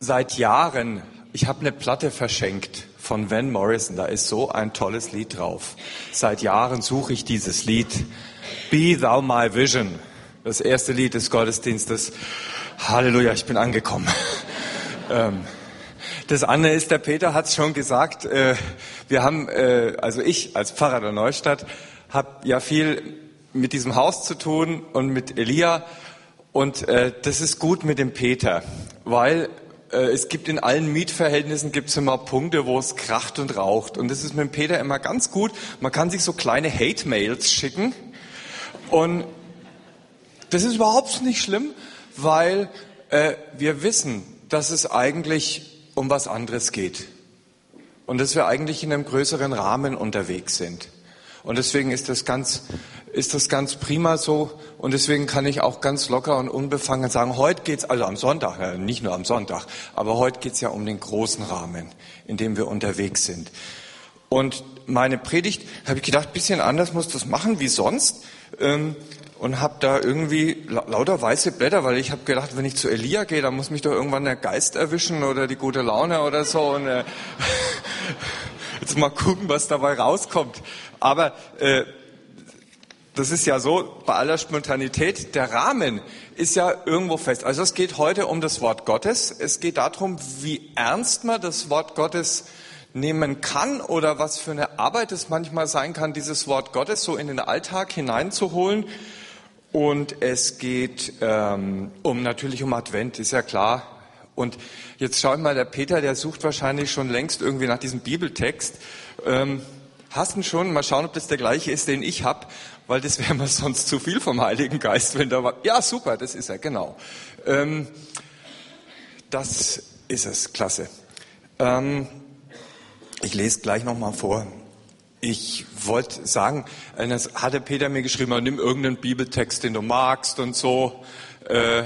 Seit Jahren, ich habe eine Platte verschenkt von Van Morrison, da ist so ein tolles Lied drauf. Seit Jahren suche ich dieses Lied. Be Thou My Vision. Das erste Lied des Gottesdienstes. Halleluja, ich bin angekommen. Ähm, das andere ist, der Peter hat es schon gesagt, äh, wir haben, äh, also ich als Pfarrer der Neustadt, habe ja viel mit diesem Haus zu tun und mit Elia. Und äh, das ist gut mit dem Peter, weil es gibt in allen Mietverhältnissen gibt's immer Punkte, wo es kracht und raucht. Und das ist mit Peter immer ganz gut. Man kann sich so kleine Hate-Mails schicken. Und das ist überhaupt nicht schlimm, weil äh, wir wissen, dass es eigentlich um was anderes geht. Und dass wir eigentlich in einem größeren Rahmen unterwegs sind. Und deswegen ist das ganz, ist das ganz prima so. Und deswegen kann ich auch ganz locker und unbefangen sagen, heute geht's also am Sonntag, ja, nicht nur am Sonntag, aber heute geht's ja um den großen Rahmen, in dem wir unterwegs sind. Und meine Predigt, habe ich gedacht, bisschen anders muss das machen wie sonst. Ähm, und habe da irgendwie lauter weiße Blätter, weil ich habe gedacht, wenn ich zu Elia gehe, dann muss mich doch irgendwann der Geist erwischen oder die gute Laune oder so. Und äh, jetzt mal gucken, was dabei rauskommt. Aber äh, das ist ja so, bei aller Spontanität, der Rahmen ist ja irgendwo fest. Also es geht heute um das Wort Gottes. Es geht darum, wie ernst man das Wort Gottes nehmen kann oder was für eine Arbeit es manchmal sein kann, dieses Wort Gottes so in den Alltag hineinzuholen. Und es geht ähm, um natürlich um Advent, ist ja klar. Und jetzt schau ich mal, der Peter, der sucht wahrscheinlich schon längst irgendwie nach diesem Bibeltext. Ähm, Hast du schon? Mal schauen, ob das der gleiche ist, den ich habe, weil das wäre mir sonst zu viel vom Heiligen Geist, wenn da war. Ja, super, das ist er, genau. Ähm, das ist es, klasse. Ähm, ich lese gleich nochmal vor. Ich wollte sagen, das hatte Peter mir geschrieben, nimm irgendeinen Bibeltext, den du magst und so. Äh,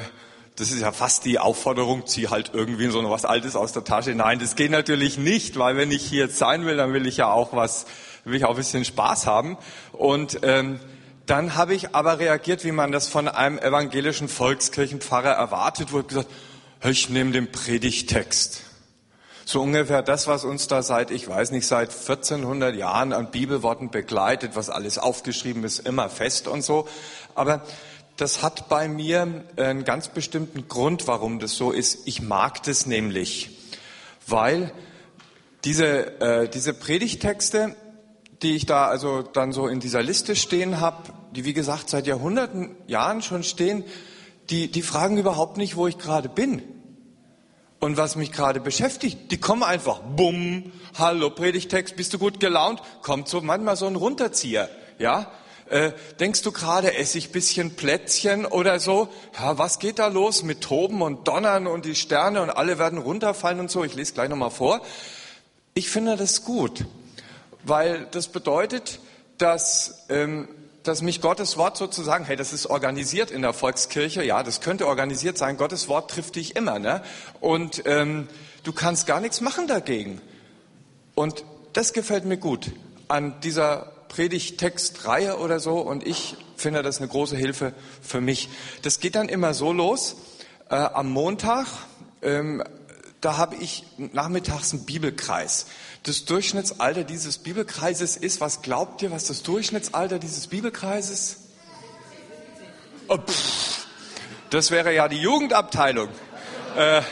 das ist ja fast die Aufforderung, zieh halt irgendwie so was Altes aus der Tasche. Nein, das geht natürlich nicht, weil wenn ich hier jetzt sein will, dann will ich ja auch was will ich auch ein bisschen Spaß haben. Und ähm, dann habe ich aber reagiert, wie man das von einem evangelischen Volkskirchenpfarrer erwartet wurde, gesagt, ich nehme den Predigtext. So ungefähr das, was uns da seit, ich weiß nicht, seit 1400 Jahren an Bibelworten begleitet, was alles aufgeschrieben ist, immer fest und so. Aber das hat bei mir einen ganz bestimmten Grund, warum das so ist. Ich mag das nämlich, weil diese, äh, diese Predigtexte, die ich da also dann so in dieser Liste stehen habe, die wie gesagt seit Jahrhunderten Jahren schon stehen, die, die fragen überhaupt nicht, wo ich gerade bin und was mich gerade beschäftigt. Die kommen einfach, bumm, hallo Predigtext, bist du gut gelaunt? Kommt so manchmal so ein Runterzieher, ja? Äh, denkst du gerade, esse ich bisschen Plätzchen oder so? Ja, was geht da los mit Toben und Donnern und die Sterne und alle werden runterfallen und so? Ich lese gleich nochmal vor. Ich finde das gut weil das bedeutet, dass, ähm, dass mich Gottes Wort sozusagen, hey, das ist organisiert in der Volkskirche, ja, das könnte organisiert sein, Gottes Wort trifft dich immer, ne? Und ähm, du kannst gar nichts machen dagegen. Und das gefällt mir gut an dieser Predigtextreihe oder so und ich finde das eine große Hilfe für mich. Das geht dann immer so los, äh, am Montag, ähm, da habe ich nachmittags einen Bibelkreis das Durchschnittsalter dieses Bibelkreises ist. Was glaubt ihr, was das Durchschnittsalter dieses Bibelkreises? Oh, das wäre ja die Jugendabteilung. Äh,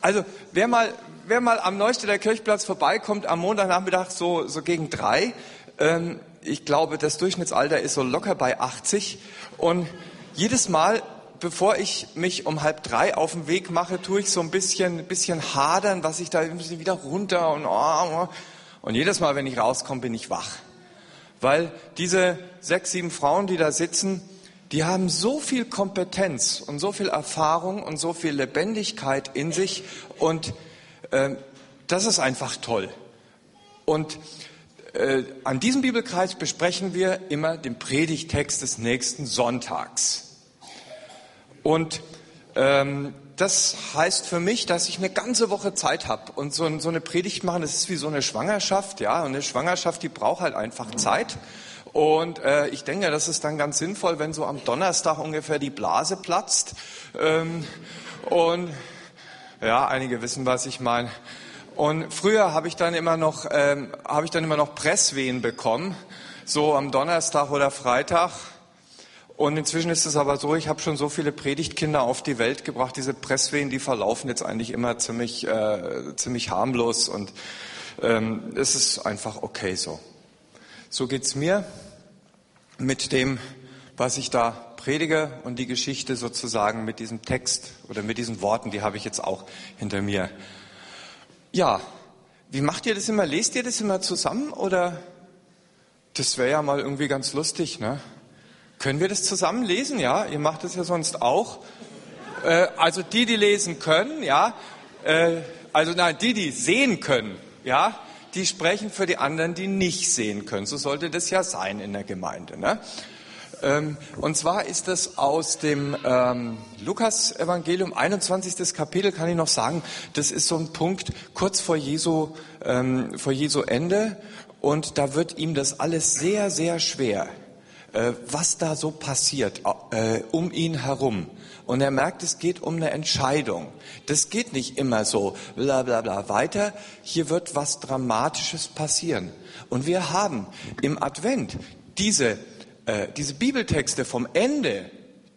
also wer mal, wer mal am Neustädter Kirchplatz vorbeikommt am Montagnachmittag so, so gegen drei, ähm, ich glaube, das Durchschnittsalter ist so locker bei 80 und jedes Mal bevor ich mich um halb drei auf den Weg mache, tue ich so ein bisschen, bisschen hadern, was ich da wieder runter und, oh, und jedes Mal, wenn ich rauskomme, bin ich wach. Weil diese sechs, sieben Frauen, die da sitzen, die haben so viel Kompetenz und so viel Erfahrung und so viel Lebendigkeit in sich und äh, das ist einfach toll. Und äh, an diesem Bibelkreis besprechen wir immer den Predigtext des nächsten Sonntags. Und ähm, das heißt für mich, dass ich eine ganze Woche Zeit habe und so, so, eine Predigt machen, das ist wie so eine Schwangerschaft, ja, und eine Schwangerschaft, die braucht halt einfach Zeit. Und äh, ich denke, das ist dann ganz sinnvoll, wenn so am Donnerstag ungefähr die Blase platzt ähm, und Ja, einige wissen, was ich meine. Und früher habe ich dann immer noch, ähm, habe ich dann immer noch Presswehen bekommen, so am Donnerstag oder Freitag. Und inzwischen ist es aber so, ich habe schon so viele Predigtkinder auf die Welt gebracht. Diese Presswehen, die verlaufen jetzt eigentlich immer ziemlich, äh, ziemlich harmlos und ähm, es ist einfach okay so. So geht's mir mit dem, was ich da predige und die Geschichte sozusagen mit diesem Text oder mit diesen Worten, die habe ich jetzt auch hinter mir. Ja, wie macht ihr das immer? Lest ihr das immer zusammen oder? Das wäre ja mal irgendwie ganz lustig, ne? Können wir das zusammen lesen? Ja, ihr macht das ja sonst auch. Äh, also die, die lesen können, ja. Äh, also nein, die, die sehen können, ja, die sprechen für die anderen, die nicht sehen können. So sollte das ja sein in der Gemeinde. Ne? Ähm, und zwar ist das aus dem ähm, Lukas-Evangelium, 21. Kapitel, kann ich noch sagen. Das ist so ein Punkt kurz vor Jesu, ähm, vor Jesu Ende. Und da wird ihm das alles sehr, sehr schwer, äh, was da so passiert äh, um ihn herum. Und er merkt, es geht um eine Entscheidung. Das geht nicht immer so, bla bla bla, weiter. Hier wird was Dramatisches passieren. Und wir haben im Advent diese äh, diese Bibeltexte vom Ende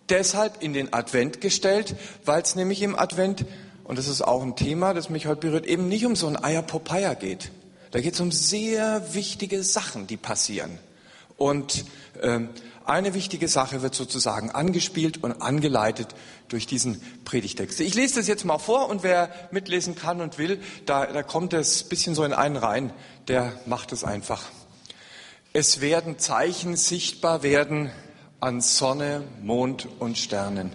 deshalb in den Advent gestellt, weil es nämlich im Advent, und das ist auch ein Thema, das mich heute berührt, eben nicht um so ein Eierpopeia geht. Da geht es um sehr wichtige Sachen, die passieren. Und ähm, eine wichtige Sache wird sozusagen angespielt und angeleitet durch diesen Predigtext. Ich lese das jetzt mal vor und wer mitlesen kann und will, da, da kommt es bisschen so in einen rein, der macht es einfach. Es werden Zeichen sichtbar werden an Sonne, Mond und Sternen.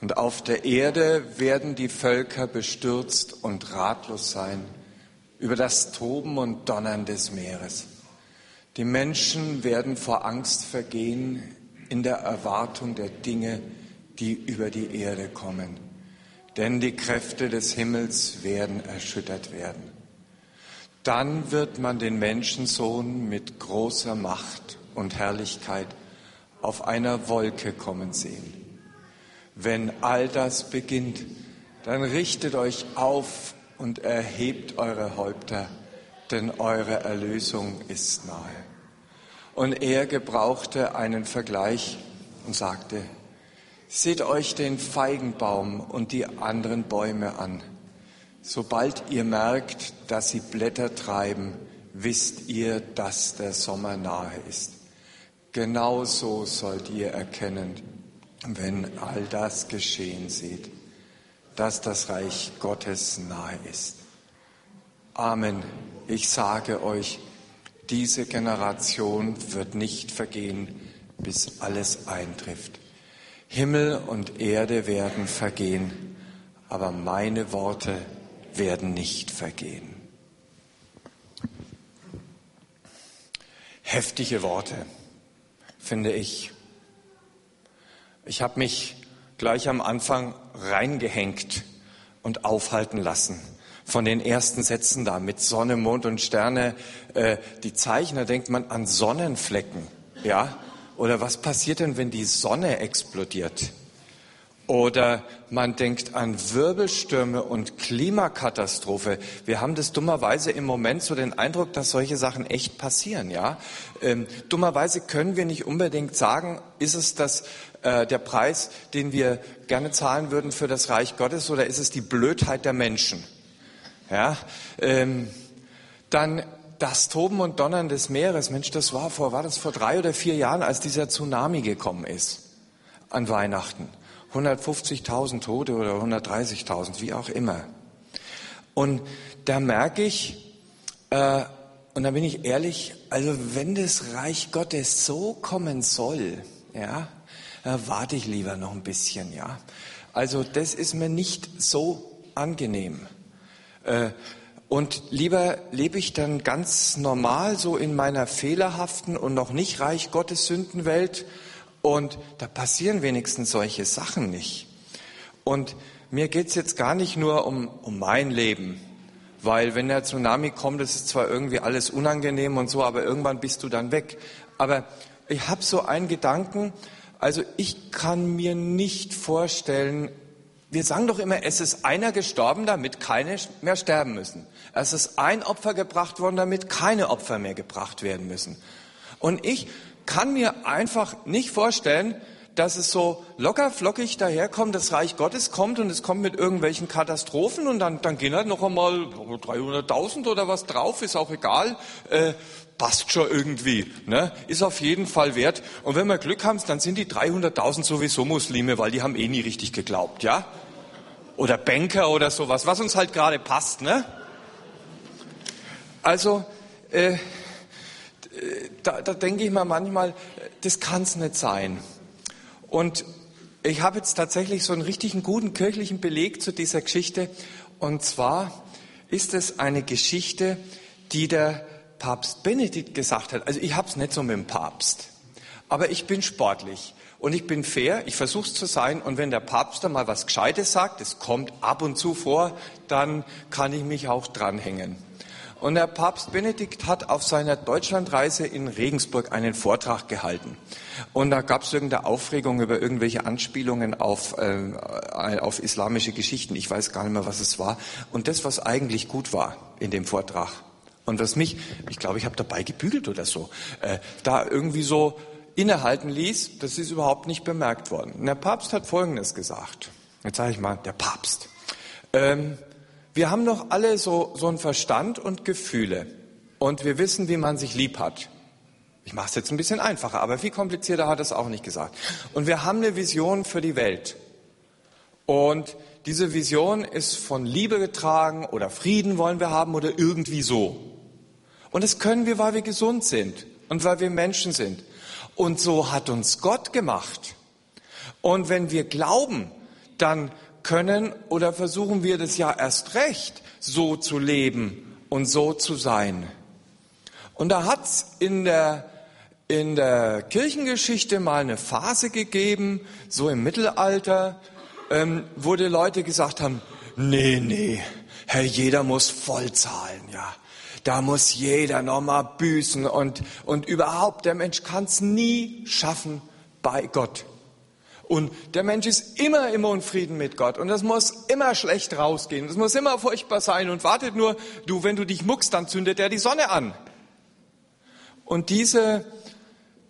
Und auf der Erde werden die Völker bestürzt und ratlos sein über das Toben und Donnern des Meeres. Die Menschen werden vor Angst vergehen in der Erwartung der Dinge, die über die Erde kommen. Denn die Kräfte des Himmels werden erschüttert werden. Dann wird man den Menschensohn mit großer Macht und Herrlichkeit auf einer Wolke kommen sehen. Wenn all das beginnt, dann richtet euch auf und erhebt eure Häupter, denn eure Erlösung ist nahe. Und er gebrauchte einen Vergleich und sagte, seht euch den Feigenbaum und die anderen Bäume an. Sobald ihr merkt, dass sie Blätter treiben, wisst ihr, dass der Sommer nahe ist. Genauso sollt ihr erkennen, wenn all das geschehen seht, dass das Reich Gottes nahe ist. Amen. Ich sage euch, diese Generation wird nicht vergehen, bis alles eintrifft. Himmel und Erde werden vergehen, aber meine Worte werden nicht vergehen. Heftige Worte, finde ich. Ich habe mich gleich am Anfang reingehängt und aufhalten lassen von den ersten Sätzen da mit Sonne, Mond und Sterne. Äh, die Zeichner denkt man an Sonnenflecken, ja? Oder was passiert denn, wenn die Sonne explodiert? Oder man denkt an Wirbelstürme und Klimakatastrophe. Wir haben das dummerweise im Moment so den Eindruck, dass solche Sachen echt passieren. Ja, ähm, dummerweise können wir nicht unbedingt sagen, ist es das äh, der Preis, den wir gerne zahlen würden für das Reich Gottes, oder ist es die Blödheit der Menschen? Ja, ähm, dann das Toben und Donnern des Meeres. Mensch, das war vor war das vor drei oder vier Jahren, als dieser Tsunami gekommen ist an Weihnachten. 150.000 Tote oder 130.000, wie auch immer. Und da merke ich, äh, und da bin ich ehrlich, also wenn das Reich Gottes so kommen soll, ja, warte ich lieber noch ein bisschen, ja. Also das ist mir nicht so angenehm. Äh, und lieber lebe ich dann ganz normal so in meiner fehlerhaften und noch nicht Reich Gottes Sündenwelt und da passieren wenigstens solche Sachen nicht. Und mir geht's jetzt gar nicht nur um, um mein Leben, weil wenn der Tsunami kommt, ist es zwar irgendwie alles unangenehm und so, aber irgendwann bist du dann weg. Aber ich habe so einen Gedanken, also ich kann mir nicht vorstellen, wir sagen doch immer, es ist einer gestorben, damit keine mehr sterben müssen. Es ist ein Opfer gebracht worden, damit keine Opfer mehr gebracht werden müssen. Und ich kann mir einfach nicht vorstellen, dass es so locker flockig daherkommt, das Reich Gottes kommt und es kommt mit irgendwelchen Katastrophen und dann, dann gehen halt noch einmal 300.000 oder was drauf, ist auch egal, äh, passt schon irgendwie, ne? ist auf jeden Fall wert. Und wenn wir Glück haben, dann sind die 300.000 sowieso Muslime, weil die haben eh nie richtig geglaubt, ja? Oder Banker oder sowas, was uns halt gerade passt, ne? Also, äh, da, da denke ich mir manchmal, das kann es nicht sein. Und ich habe jetzt tatsächlich so einen richtigen guten kirchlichen Beleg zu dieser Geschichte. Und zwar ist es eine Geschichte, die der Papst Benedikt gesagt hat. Also ich habe es nicht so mit dem Papst, aber ich bin sportlich und ich bin fair, ich versuche es zu sein. Und wenn der Papst da mal was Gescheites sagt, es kommt ab und zu vor, dann kann ich mich auch dranhängen. Und der Papst Benedikt hat auf seiner Deutschlandreise in Regensburg einen Vortrag gehalten. Und da gab es irgendeine Aufregung über irgendwelche Anspielungen auf, äh, auf islamische Geschichten. Ich weiß gar nicht mehr, was es war. Und das, was eigentlich gut war in dem Vortrag. Und was mich, ich glaube, ich habe dabei gebügelt oder so, äh, da irgendwie so innehalten ließ, das ist überhaupt nicht bemerkt worden. Und der Papst hat Folgendes gesagt. Jetzt sage ich mal, der Papst. Ähm, wir haben doch alle so, so einen Verstand und Gefühle. Und wir wissen, wie man sich lieb hat. Ich mache es jetzt ein bisschen einfacher, aber viel komplizierter hat es auch nicht gesagt. Und wir haben eine Vision für die Welt. Und diese Vision ist von Liebe getragen oder Frieden wollen wir haben oder irgendwie so. Und das können wir, weil wir gesund sind und weil wir Menschen sind. Und so hat uns Gott gemacht. Und wenn wir glauben, dann können oder versuchen wir das ja erst recht, so zu leben und so zu sein. Und da hat es in der, in der Kirchengeschichte mal eine Phase gegeben, so im Mittelalter, ähm, wo die Leute gesagt haben, nee, nee, Herr, jeder muss voll zahlen, ja. Da muss jeder nochmal büßen und, und überhaupt, der Mensch kann es nie schaffen bei Gott. Und der Mensch ist immer im Unfrieden mit Gott. Und das muss immer schlecht rausgehen. Das muss immer furchtbar sein. Und wartet nur, du, wenn du dich muckst, dann zündet er die Sonne an. Und diese,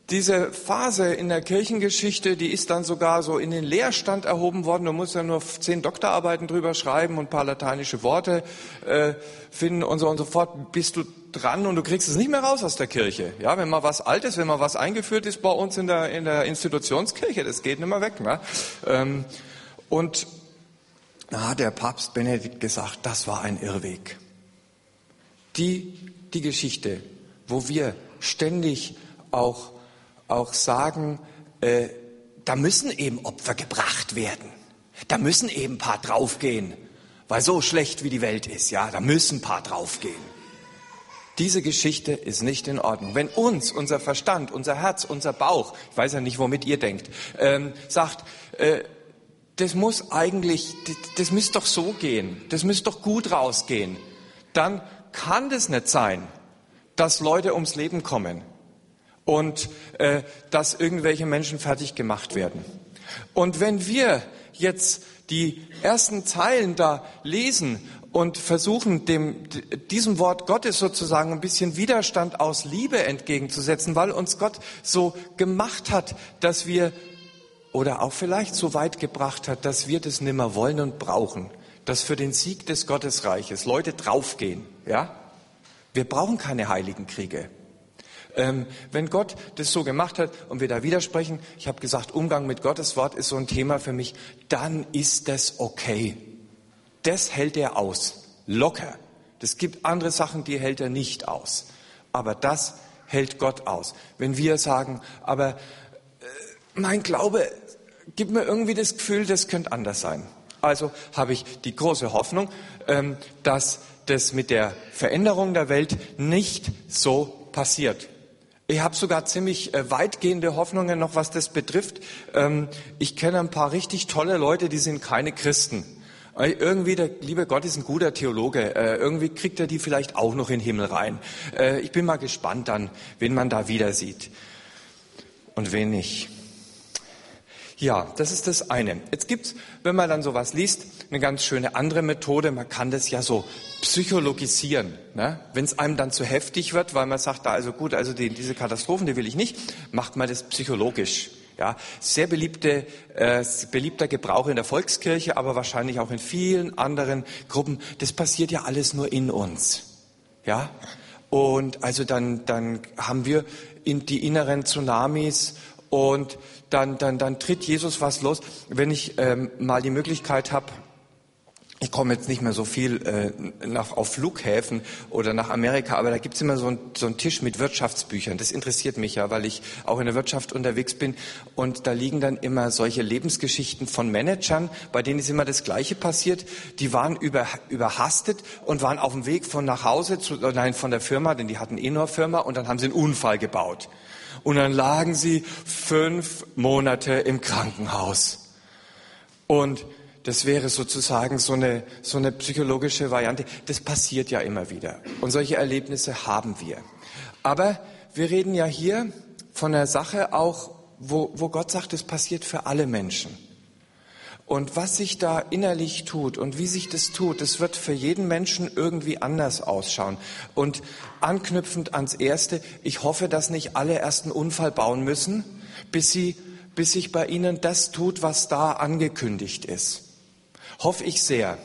diese Phase in der Kirchengeschichte, die ist dann sogar so in den Leerstand erhoben worden. Du musst ja nur zehn Doktorarbeiten drüber schreiben und ein paar lateinische Worte äh, finden und so und so fort. Bist du dran und du kriegst es nicht mehr raus aus der Kirche. Ja, wenn mal was Altes, wenn mal was eingeführt ist bei uns in der, in der Institutionskirche, das geht nicht mehr weg. Ne? Ähm, und da hat der Papst Benedikt gesagt, das war ein Irrweg. Die, die Geschichte, wo wir ständig auch auch sagen, äh, da müssen eben Opfer gebracht werden. Da müssen eben ein paar draufgehen. Weil so schlecht wie die Welt ist, ja, da müssen ein paar draufgehen. Diese Geschichte ist nicht in Ordnung. Wenn uns unser Verstand, unser Herz, unser Bauch, ich weiß ja nicht, womit ihr denkt, ähm, sagt, äh, das muss eigentlich, das, das müsste doch so gehen, das müsste doch gut rausgehen, dann kann das nicht sein, dass Leute ums Leben kommen und äh, dass irgendwelche Menschen fertig gemacht werden. Und wenn wir jetzt die ersten Zeilen da lesen und versuchen, dem, diesem Wort Gottes sozusagen ein bisschen Widerstand aus Liebe entgegenzusetzen, weil uns Gott so gemacht hat, dass wir oder auch vielleicht so weit gebracht hat, dass wir das nimmer wollen und brauchen, dass für den Sieg des Gottesreiches Leute draufgehen, ja? Wir brauchen keine heiligen Kriege. Ähm, wenn Gott das so gemacht hat und wir da widersprechen, ich habe gesagt, Umgang mit Gottes Wort ist so ein Thema für mich, dann ist das okay. Das hält er aus. Locker. Es gibt andere Sachen, die hält er nicht aus. Aber das hält Gott aus. Wenn wir sagen, aber äh, mein Glaube gibt mir irgendwie das Gefühl, das könnte anders sein. Also habe ich die große Hoffnung, ähm, dass das mit der Veränderung der Welt nicht so passiert. Ich habe sogar ziemlich äh, weitgehende Hoffnungen noch, was das betrifft. Ähm, ich kenne ein paar richtig tolle Leute, die sind keine Christen. Äh, irgendwie, der liebe Gott ist ein guter Theologe. Äh, irgendwie kriegt er die vielleicht auch noch in den Himmel rein. ich bin mal gespannt dann, wen man da wieder sieht und wen nicht. Ja, das ist das eine. Jetzt gibt's, wenn man dann sowas liest, eine ganz schöne andere Methode. Man kann das ja so psychologisieren. Ne? Wenn es einem dann zu heftig wird, weil man sagt, da also gut, also die, diese Katastrophen, die will ich nicht, macht man das psychologisch. Ja, sehr beliebte, äh, beliebter Gebrauch in der Volkskirche, aber wahrscheinlich auch in vielen anderen Gruppen. Das passiert ja alles nur in uns. Ja, und also dann, dann haben wir in die inneren Tsunamis und dann, dann, dann tritt Jesus was los. Wenn ich ähm, mal die Möglichkeit habe, ich komme jetzt nicht mehr so viel äh, nach, auf Flughäfen oder nach Amerika, aber da gibt's immer so, ein, so einen Tisch mit Wirtschaftsbüchern. Das interessiert mich ja, weil ich auch in der Wirtschaft unterwegs bin. Und da liegen dann immer solche Lebensgeschichten von Managern, bei denen ist immer das Gleiche passiert. Die waren über, überhastet und waren auf dem Weg von nach Hause, zu, nein, von der Firma, denn die hatten eh nur Firma, und dann haben sie einen Unfall gebaut. Und dann lagen sie fünf Monate im Krankenhaus. Und das wäre sozusagen so eine, so eine psychologische Variante. Das passiert ja immer wieder. Und solche Erlebnisse haben wir. Aber wir reden ja hier von einer Sache auch, wo, wo Gott sagt, es passiert für alle Menschen. Und was sich da innerlich tut und wie sich das tut, das wird für jeden Menschen irgendwie anders ausschauen. Und anknüpfend ans Erste, ich hoffe, dass nicht alle erst einen Unfall bauen müssen, bis, sie, bis sich bei ihnen das tut, was da angekündigt ist. Hoffe ich sehr,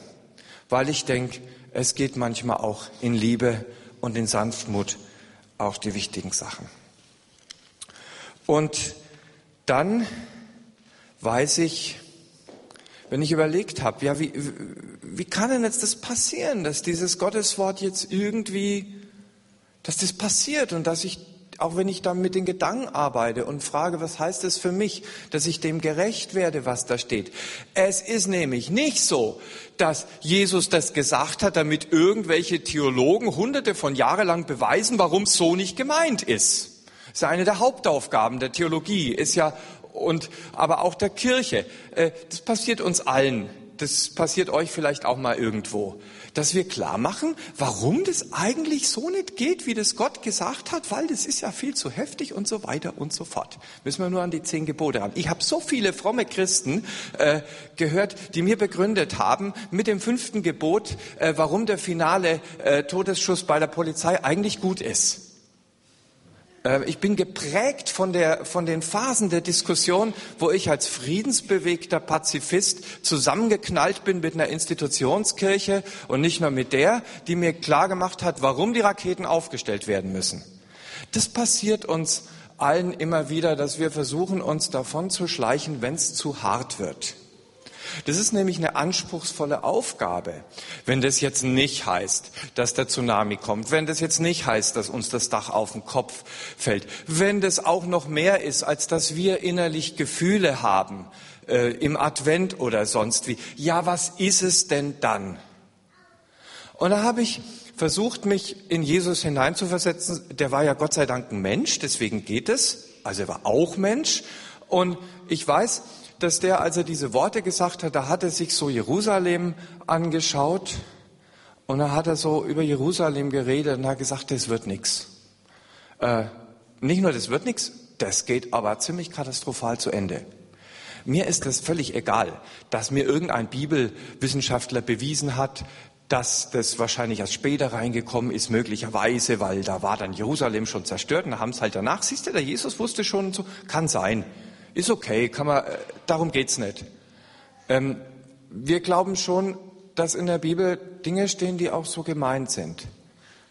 weil ich denke, es geht manchmal auch in Liebe und in Sanftmut auch die wichtigen Sachen. Und dann weiß ich, wenn ich überlegt habe, ja, wie, wie kann denn jetzt das passieren, dass dieses Gotteswort jetzt irgendwie, dass das passiert und dass ich auch wenn ich dann mit den Gedanken arbeite und frage, was heißt es für mich, dass ich dem gerecht werde, was da steht. Es ist nämlich nicht so, dass Jesus das gesagt hat, damit irgendwelche Theologen hunderte von Jahren lang beweisen, warum es so nicht gemeint ist. Das ist eine der Hauptaufgaben der Theologie, ist ja, und, aber auch der Kirche. Äh, das passiert uns allen. Das passiert euch vielleicht auch mal irgendwo dass wir klar machen, warum das eigentlich so nicht geht, wie das Gott gesagt hat, weil das ist ja viel zu heftig und so weiter und so fort. Müssen wir nur an die zehn Gebote ran. Ich habe so viele fromme Christen äh, gehört, die mir begründet haben mit dem fünften Gebot, äh, warum der finale äh, Todesschuss bei der Polizei eigentlich gut ist. Äh, ich bin geprägt von, der, von den Phasen der Diskussion, wo ich als friedensbewegter Pazifist zusammengeknallt bin mit einer Institutionskirche und nicht nur mit der, die mir klargemacht hat, warum die Raketen aufgestellt werden müssen. Das passiert uns allen immer wieder, dass wir versuchen, uns davon zu schleichen, wenn es zu hart wird. Das ist nämlich eine anspruchsvolle Aufgabe. Wenn das jetzt nicht heißt, dass der Tsunami kommt, wenn das jetzt nicht heißt, dass uns das Dach auf den Kopf fällt, wenn das auch noch mehr ist, als dass wir innerlich Gefühle haben äh, im Advent oder sonst wie. Ja, was ist es denn dann? Und da habe ich versucht, mich in Jesus hineinzuversetzen. Der war ja Gott sei Dank ein Mensch, deswegen geht es. Also er war auch Mensch. Und ich weiß, dass der, als er diese Worte gesagt hat, da hat er sich so Jerusalem angeschaut und da hat er so über Jerusalem geredet und hat gesagt, das wird nichts. Äh, nicht nur das wird nichts, das geht aber ziemlich katastrophal zu Ende. Mir ist das völlig egal, dass mir irgendein Bibelwissenschaftler bewiesen hat, dass das wahrscheinlich erst später reingekommen ist, möglicherweise, weil da war dann Jerusalem schon zerstört und da haben es halt danach, siehst du, der Jesus wusste schon so, kann sein. Ist okay, kann man, äh, darum geht's nicht. Ähm, wir glauben schon, dass in der Bibel Dinge stehen, die auch so gemeint sind.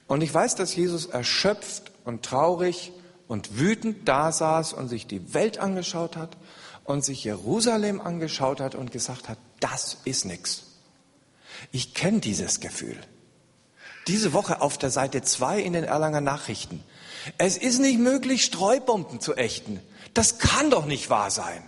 Und ich weiß, dass Jesus erschöpft und traurig und wütend da saß und sich die Welt angeschaut hat und sich Jerusalem angeschaut hat und gesagt hat, das ist nichts. Ich kenne dieses Gefühl. Diese Woche auf der Seite 2 in den Erlanger Nachrichten. Es ist nicht möglich, Streubomben zu ächten. Das kann doch nicht wahr sein.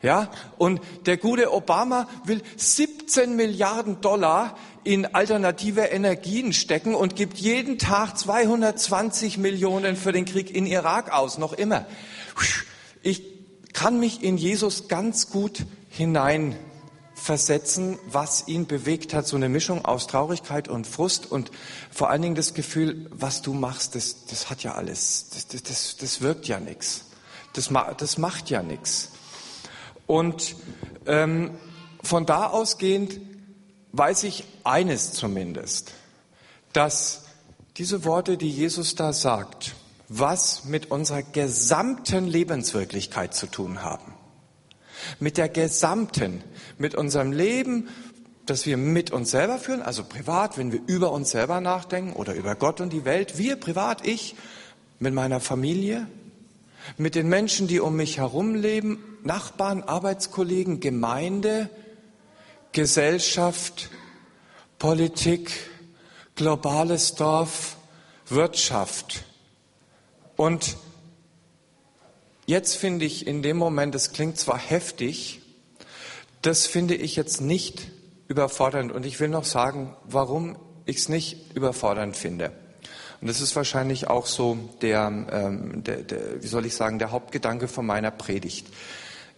Ja, und der gute Obama will 17 Milliarden Dollar in alternative Energien stecken und gibt jeden Tag 220 Millionen für den Krieg in Irak aus, noch immer. Ich kann mich in Jesus ganz gut hineinversetzen, was ihn bewegt hat, so eine Mischung aus Traurigkeit und Frust und vor allen Dingen das Gefühl, was du machst, das, das hat ja alles, das, das, das, das wirkt ja nichts. Das, das macht ja nichts. Und ähm, von da ausgehend weiß ich eines zumindest, dass diese Worte, die Jesus da sagt, was mit unserer gesamten Lebenswirklichkeit zu tun haben. Mit der gesamten, mit unserem Leben, das wir mit uns selber führen, also privat, wenn wir über uns selber nachdenken oder über Gott und die Welt, wir privat, ich, mit meiner Familie, mit den Menschen, die um mich herum leben, Nachbarn, Arbeitskollegen, Gemeinde, Gesellschaft, Politik, globales Dorf, Wirtschaft. Und jetzt finde ich in dem Moment, das klingt zwar heftig, das finde ich jetzt nicht überfordernd. Und ich will noch sagen, warum ich es nicht überfordernd finde. Und das ist wahrscheinlich auch so der, ähm, der, der, wie soll ich sagen, der Hauptgedanke von meiner Predigt.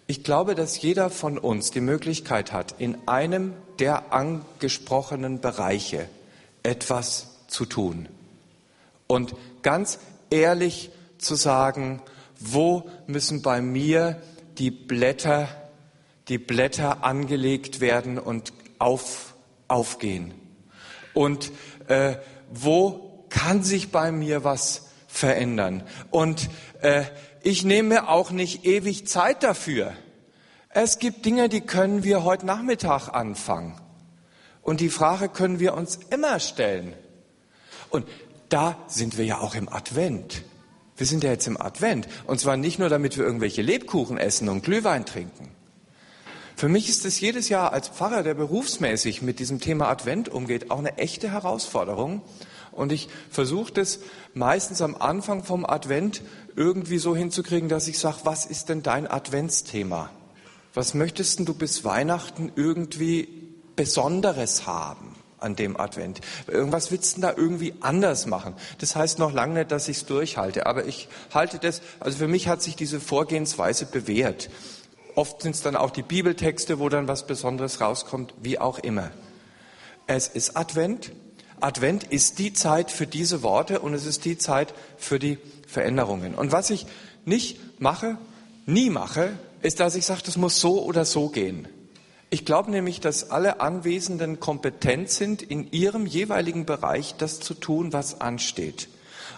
Ich glaube, dass jeder von uns die Möglichkeit hat, in einem der angesprochenen Bereiche etwas zu tun. Und ganz ehrlich zu sagen, wo müssen bei mir die Blätter, die Blätter angelegt werden und auf, aufgehen? Und äh, wo kann sich bei mir was verändern? Und äh, ich nehme auch nicht ewig Zeit dafür. Es gibt Dinge, die können wir heute Nachmittag anfangen. Und die Frage können wir uns immer stellen. Und da sind wir ja auch im Advent. Wir sind ja jetzt im Advent. Und zwar nicht nur, damit wir irgendwelche Lebkuchen essen und Glühwein trinken. Für mich ist es jedes Jahr als Pfarrer, der berufsmäßig mit diesem Thema Advent umgeht, auch eine echte Herausforderung. Und ich versuche das meistens am Anfang vom Advent irgendwie so hinzukriegen, dass ich sage, was ist denn dein Adventsthema? Was möchtest du bis Weihnachten irgendwie Besonderes haben an dem Advent? Irgendwas willst du da irgendwie anders machen? Das heißt noch lange nicht, dass ich es durchhalte, aber ich halte das, also für mich hat sich diese Vorgehensweise bewährt. Oft sind es dann auch die Bibeltexte, wo dann was Besonderes rauskommt, wie auch immer. Es ist Advent. Advent ist die Zeit für diese Worte und es ist die Zeit für die Veränderungen. Und was ich nicht mache, nie mache, ist, dass ich sage, das muss so oder so gehen. Ich glaube nämlich, dass alle Anwesenden kompetent sind, in ihrem jeweiligen Bereich das zu tun, was ansteht.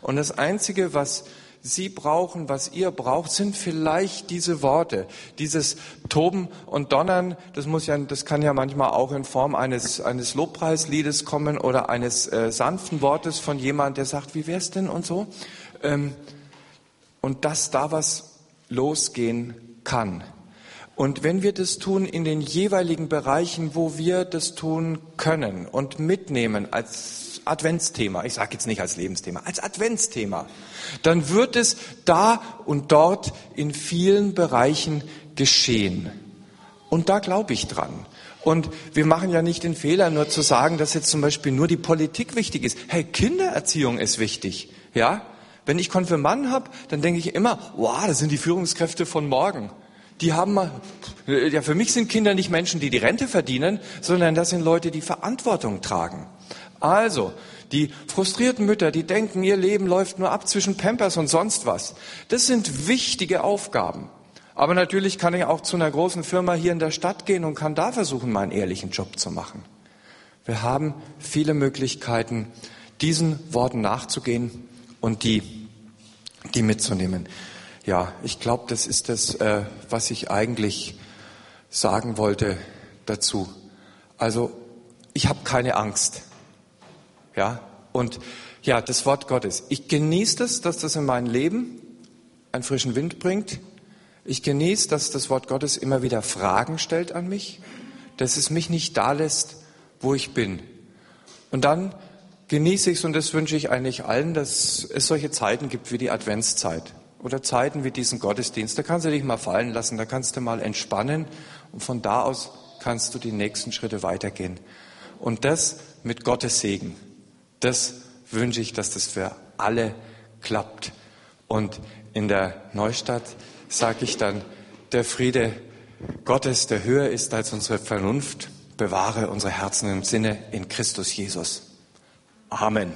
Und das Einzige, was Sie brauchen, was ihr braucht, sind vielleicht diese Worte, dieses Toben und Donnern. Das muss ja, das kann ja manchmal auch in Form eines eines Lobpreisliedes kommen oder eines äh, sanften Wortes von jemand, der sagt, wie wär's denn und so. Ähm, und dass da was losgehen kann. Und wenn wir das tun in den jeweiligen Bereichen, wo wir das tun können und mitnehmen als Adventsthema, ich sage jetzt nicht als Lebensthema, als Adventsthema, dann wird es da und dort in vielen Bereichen geschehen. Und da glaube ich dran. Und wir machen ja nicht den Fehler, nur zu sagen, dass jetzt zum Beispiel nur die Politik wichtig ist. Hey, Kindererziehung ist wichtig. Ja? Wenn ich Konfirmanden habe, dann denke ich immer, wow, das sind die Führungskräfte von morgen. Die haben mal, ja, für mich sind Kinder nicht Menschen, die die Rente verdienen, sondern das sind Leute, die Verantwortung tragen. Also, die frustrierten Mütter, die denken, ihr Leben läuft nur ab zwischen Pampers und sonst was. Das sind wichtige Aufgaben. Aber natürlich kann ich auch zu einer großen Firma hier in der Stadt gehen und kann da versuchen, meinen ehrlichen Job zu machen. Wir haben viele Möglichkeiten, diesen Worten nachzugehen und die, die mitzunehmen. Ja, ich glaube, das ist das, äh, was ich eigentlich sagen wollte dazu. Also, ich habe keine Angst. Ja, und ja, das Wort Gottes. Ich genieße das, dass das in mein Leben einen frischen Wind bringt. Ich genieße, dass das Wort Gottes immer wieder Fragen stellt an mich, dass es mich nicht da lässt, wo ich bin. Und dann genieße ich es und das wünsche ich eigentlich allen, dass es solche Zeiten gibt wie die Adventszeit oder Zeiten wie diesen Gottesdienst. Da kannst du dich mal fallen lassen, da kannst du mal entspannen und von da aus kannst du die nächsten Schritte weitergehen. Und das mit Gottes Segen. Das wünsche ich, dass das für alle klappt. Und in der Neustadt sage ich dann, der Friede Gottes, der höher ist als unsere Vernunft, bewahre unsere Herzen im Sinne in Christus Jesus. Amen.